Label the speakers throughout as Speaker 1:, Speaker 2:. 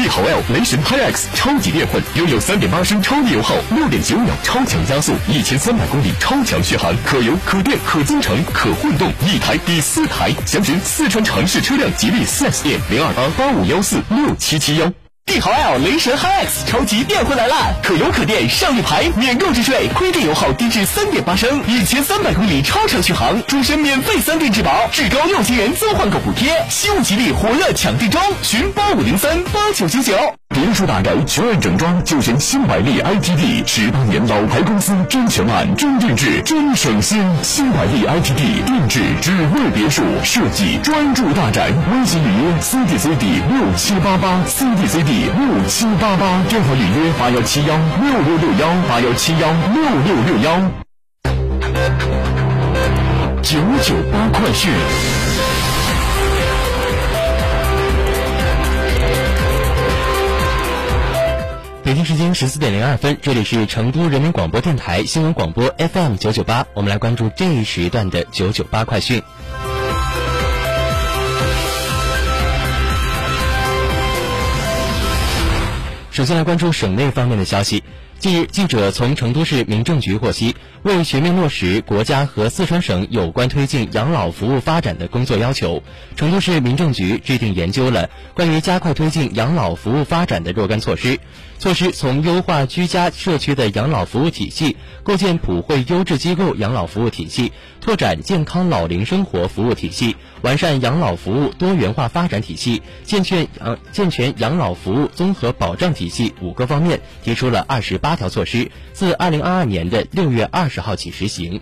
Speaker 1: 帝豪 L 雷神 HiX 超级电混，拥有三点八升超低油耗，六点九秒超强加速，一千三百公里超强续航，可油可电可增程可混动，一台抵四台。详询四川城市车辆吉利 4S 店零二八八五幺四六七七幺。
Speaker 2: 帝豪 L 雷神 HiX 超级电回来啦！可油可电上一排，免购置税，亏电油耗低至三点八升，一千三百公里超长续航，终身免费三电质保，至高六千元增换购补贴。西物吉利火热抢订中，寻八五零三八九九九。
Speaker 1: 别墅大宅，全案整装就选新百利 ITD，十八年老牌公司，真全案、真定制、真省心。新百利 ITD 定制只为别墅设计，专注大宅。微信预约 CDCD 六七八八 C D C D 六七八八，电话预约八幺七幺六六六幺八幺七幺六六六幺。九九八快讯。
Speaker 3: 北京时间十四点零二分，这里是成都人民广播电台新闻广播 FM 九九八，我们来关注这一时段的九九八快讯。首先来关注省内方面的消息。近日，记者从成都市民政局获悉，为全面落实国家和四川省有关推进养老服务发展的工作要求，成都市民政局制定研究了关于加快推进养老服务发展的若干措施。措施从优化居家社区的养老服务体系，构建普惠优质机构养老服务体系，拓展健康老龄生活服务体系，完善养老服务多元化发展体系，健全养健全养老服务综合保障体系五个方面，提出了二十八八条措施，自二零二二年的六月二十号起实行。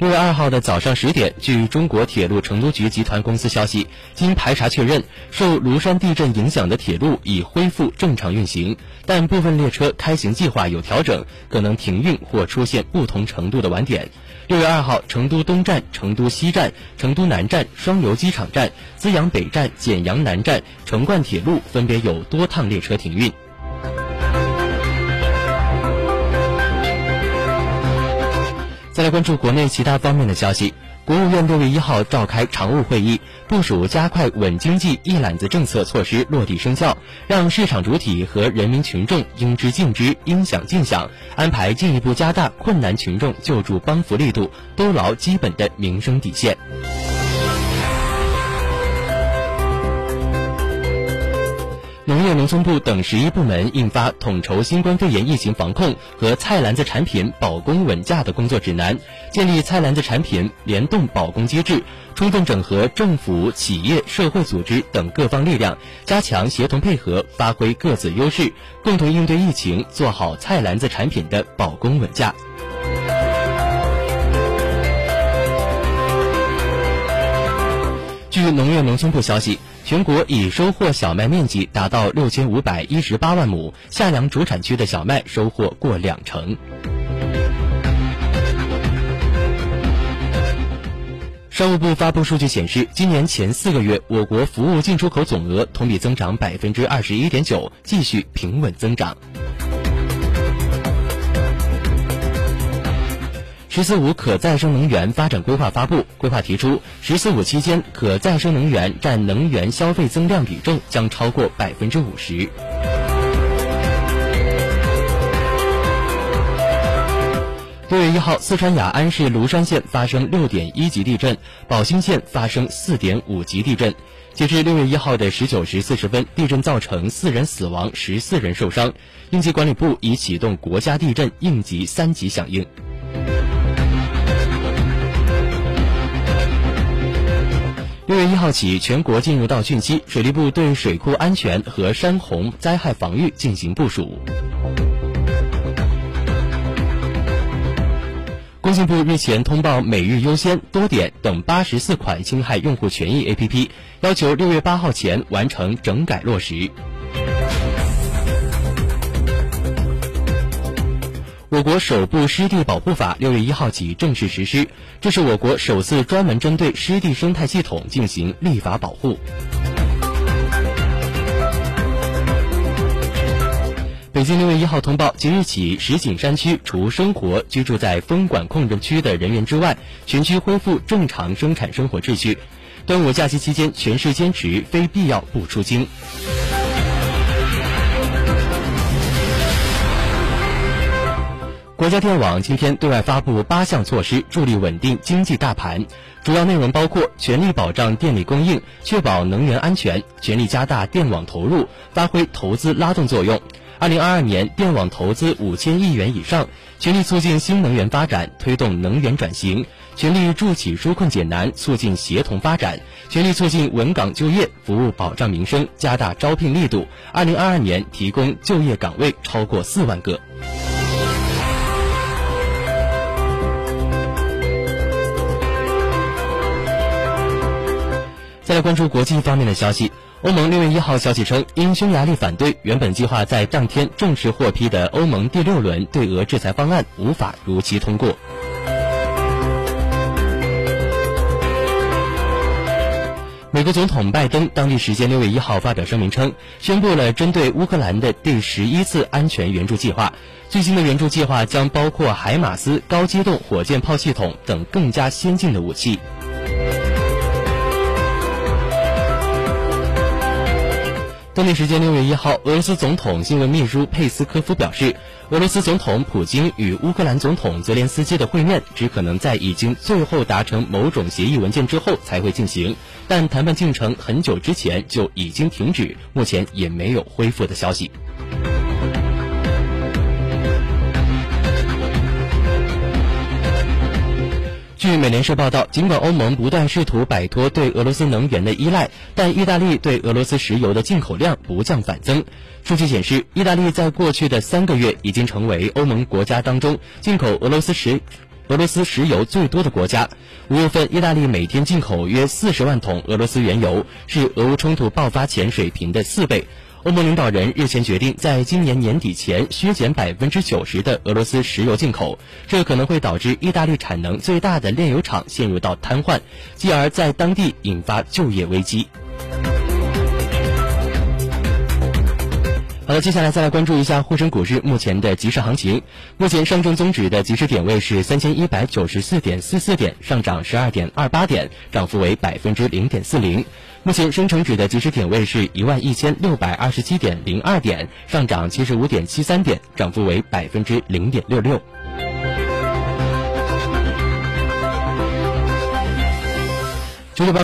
Speaker 3: 六月二号的早上十点，据中国铁路成都局集团公司消息，经排查确认，受庐山地震影响的铁路已恢复正常运行，但部分列车开行计划有调整，可能停运或出现不同程度的晚点。六月二号，成都东站、成都西站、成都南站、双流机场站、资阳北站、简阳南站、成灌铁路分别有多趟列车停运。再来关注国内其他方面的消息。国务院六月一号召开常务会议，部署加快稳经济一揽子政策措施落地生效，让市场主体和人民群众应知尽知、应享尽享，安排进一步加大困难群众救助帮扶力度，兜牢基本的民生底线。农业农村部等十一部门印发统筹新冠肺炎疫情防控和菜篮子产品保供稳价的工作指南，建立菜篮子产品联动保供机制，充分整合政府、企业、社会组织等各方力量，加强协同配合，发挥各自优势，共同应对疫情，做好菜篮子产品的保供稳价。据农业农村部消息，全国已收获小麦面积达到六千五百一十八万亩，夏粮主产区的小麦收获过两成。商务部发布数据显示，今年前四个月，我国服务进出口总额同比增长百分之二十一点九，继续平稳增长。“十四五”可再生能源发展规划发布，规划提出，“十四五”期间可再生能源占能源消费增量比重将超过百分之五十。六月一号，四川雅安市芦山县发生六点一级地震，宝兴县发生四点五级地震。截至六月一号的十九时四十分，地震造成四人死亡，十四人受伤。应急管理部已启动国家地震应急三级响应。六月一号起，全国进入到汛期，水利部对水库安全和山洪灾害防御进行部署。工信部日前通报“每日优先”“多点”等八十四款侵害用户权益 APP，要求六月八号前完成整改落实。我国首部湿地保护法六月一号起正式实施，这是我国首次专门针对湿地生态系统进行立法保护。北京六月一号通报，即日起，石景山区除生活居住在风管控制区的人员之外，全区恢复正常生产生活秩序。端午假期期间，全市坚持非必要不出京。国家电网今天对外发布八项措施，助力稳定经济大盘。主要内容包括全力保障电力供应，确保能源安全；全力加大电网投入，发挥投资拉动作用。二零二二年电网投资五千亿元以上，全力促进新能源发展，推动能源转型；全力助企纾困解难，促进协同发展；全力促进稳岗就业，服务保障民生，加大招聘力度。二零二二年提供就业岗位超过四万个。再来关注国际方面的消息。欧盟六月一号消息称，因匈牙利反对，原本计划在当天正式获批的欧盟第六轮对俄制裁方案无法如期通过。美国总统拜登当地时间六月一号发表声明称，宣布了针对乌克兰的第十一次安全援助计划。最新的援助计划将包括海马斯高机动火箭炮系统等更加先进的武器。当地时间六月一号，俄罗斯总统新闻秘书佩斯科夫表示，俄罗斯总统普京与乌克兰总统泽连斯基的会面只可能在已经最后达成某种协议文件之后才会进行，但谈判进程很久之前就已经停止，目前也没有恢复的消息。据美联社报道，尽管欧盟不断试图摆脱对俄罗斯能源的依赖，但意大利对俄罗斯石油的进口量不降反增。数据显示，意大利在过去的三个月已经成为欧盟国家当中进口俄罗斯石俄罗斯石油最多的国家。五月份，意大利每天进口约四十万桶俄罗斯原油，是俄乌冲突爆发前水平的四倍。欧盟领导人日前决定，在今年年底前削减百分之九十的俄罗斯石油进口，这可能会导致意大利产能最大的炼油厂陷入到瘫痪，继而在当地引发就业危机。好了，接下来再来关注一下沪深股市目前的即时行情。目前上证综指的即时点位是三千一百九十四点四四点，上涨十二点二八点，涨幅为百分之零点四零。目前深成指的即时点位是一万一千六百二十七点零二点，上涨七十五点七三点，涨幅为百分之零点六六。九九八。